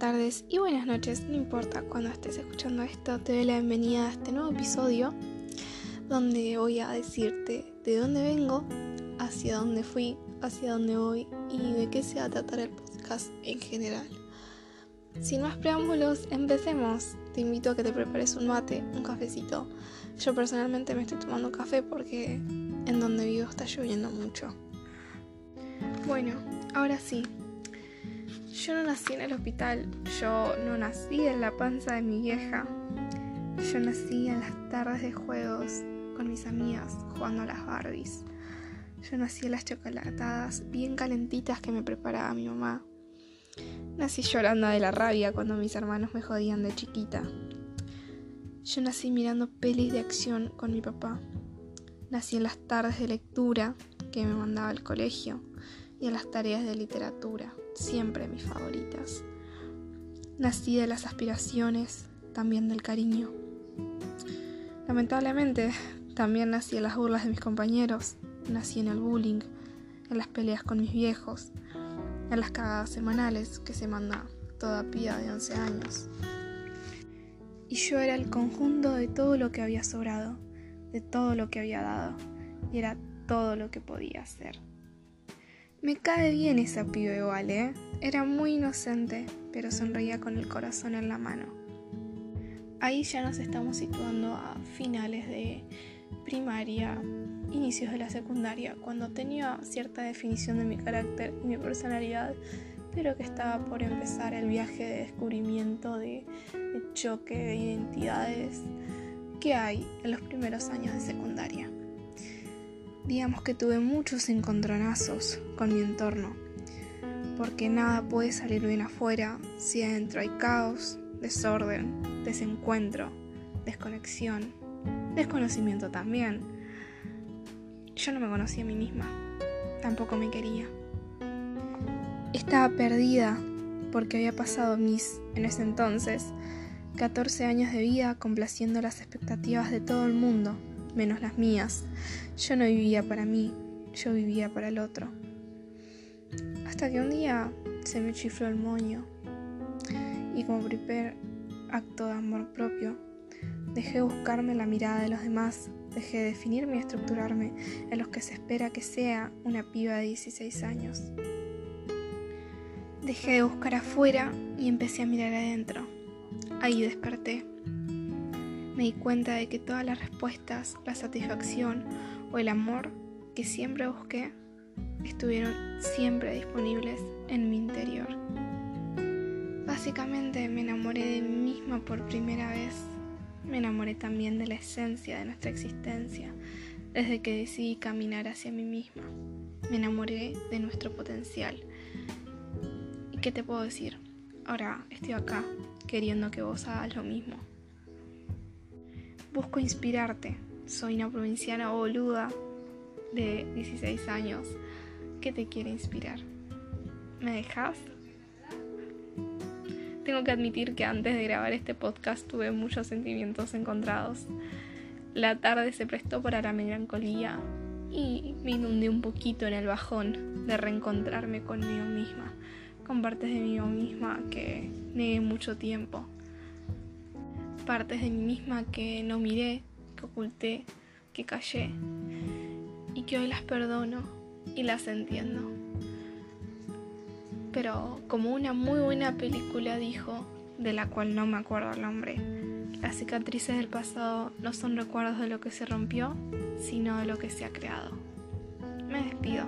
tardes y buenas noches, no importa cuando estés escuchando esto, te doy la bienvenida a este nuevo episodio donde voy a decirte de dónde vengo, hacia dónde fui, hacia dónde voy y de qué se va a tratar el podcast en general. Sin más preámbulos, empecemos. Te invito a que te prepares un mate, un cafecito. Yo personalmente me estoy tomando café porque en donde vivo está lloviendo mucho. Bueno, ahora sí, yo no nací en el hospital, yo no nací en la panza de mi vieja. Yo nací en las tardes de juegos con mis amigas jugando a las Barbies. Yo nací en las chocolatadas bien calentitas que me preparaba mi mamá. Nací llorando de la rabia cuando mis hermanos me jodían de chiquita. Yo nací mirando pelis de acción con mi papá. Nací en las tardes de lectura que me mandaba al colegio y en las tareas de literatura siempre mis favoritas. Nací de las aspiraciones, también del cariño. Lamentablemente, también nací en las burlas de mis compañeros, nací en el bullying, en las peleas con mis viejos, en las cagadas semanales que se manda toda pía de 11 años. Y yo era el conjunto de todo lo que había sobrado, de todo lo que había dado, y era todo lo que podía hacer. Me cae bien esa pibe igual, ¿eh? Era muy inocente, pero sonreía con el corazón en la mano. Ahí ya nos estamos situando a finales de primaria, inicios de la secundaria, cuando tenía cierta definición de mi carácter y mi personalidad, pero que estaba por empezar el viaje de descubrimiento, de, de choque de identidades que hay en los primeros años de secundaria. Digamos que tuve muchos encontronazos con mi entorno, porque nada puede salir bien afuera si adentro hay caos, desorden, desencuentro, desconexión, desconocimiento también. Yo no me conocía a mí misma, tampoco me quería. Estaba perdida porque había pasado mis, en ese entonces, 14 años de vida complaciendo las expectativas de todo el mundo menos las mías. Yo no vivía para mí, yo vivía para el otro. Hasta que un día se me chifló el moño y como primer acto de amor propio, dejé de buscarme la mirada de los demás, dejé de definirme y estructurarme en los que se espera que sea una piba de 16 años. Dejé de buscar afuera y empecé a mirar adentro. Ahí desperté me di cuenta de que todas las respuestas, la satisfacción o el amor que siempre busqué estuvieron siempre disponibles en mi interior. Básicamente me enamoré de mí misma por primera vez. Me enamoré también de la esencia de nuestra existencia desde que decidí caminar hacia mí misma. Me enamoré de nuestro potencial. ¿Y qué te puedo decir? Ahora estoy acá queriendo que vos hagas lo mismo. Busco inspirarte. Soy una provinciana boluda de 16 años que te quiere inspirar. ¿Me dejas? Tengo que admitir que antes de grabar este podcast tuve muchos sentimientos encontrados. La tarde se prestó para la melancolía y me inundé un poquito en el bajón de reencontrarme conmigo misma, con partes de mí misma que negué mucho tiempo partes de mí misma que no miré, que oculté, que callé y que hoy las perdono y las entiendo. Pero como una muy buena película dijo, de la cual no me acuerdo el nombre, las cicatrices del pasado no son recuerdos de lo que se rompió, sino de lo que se ha creado. Me despido.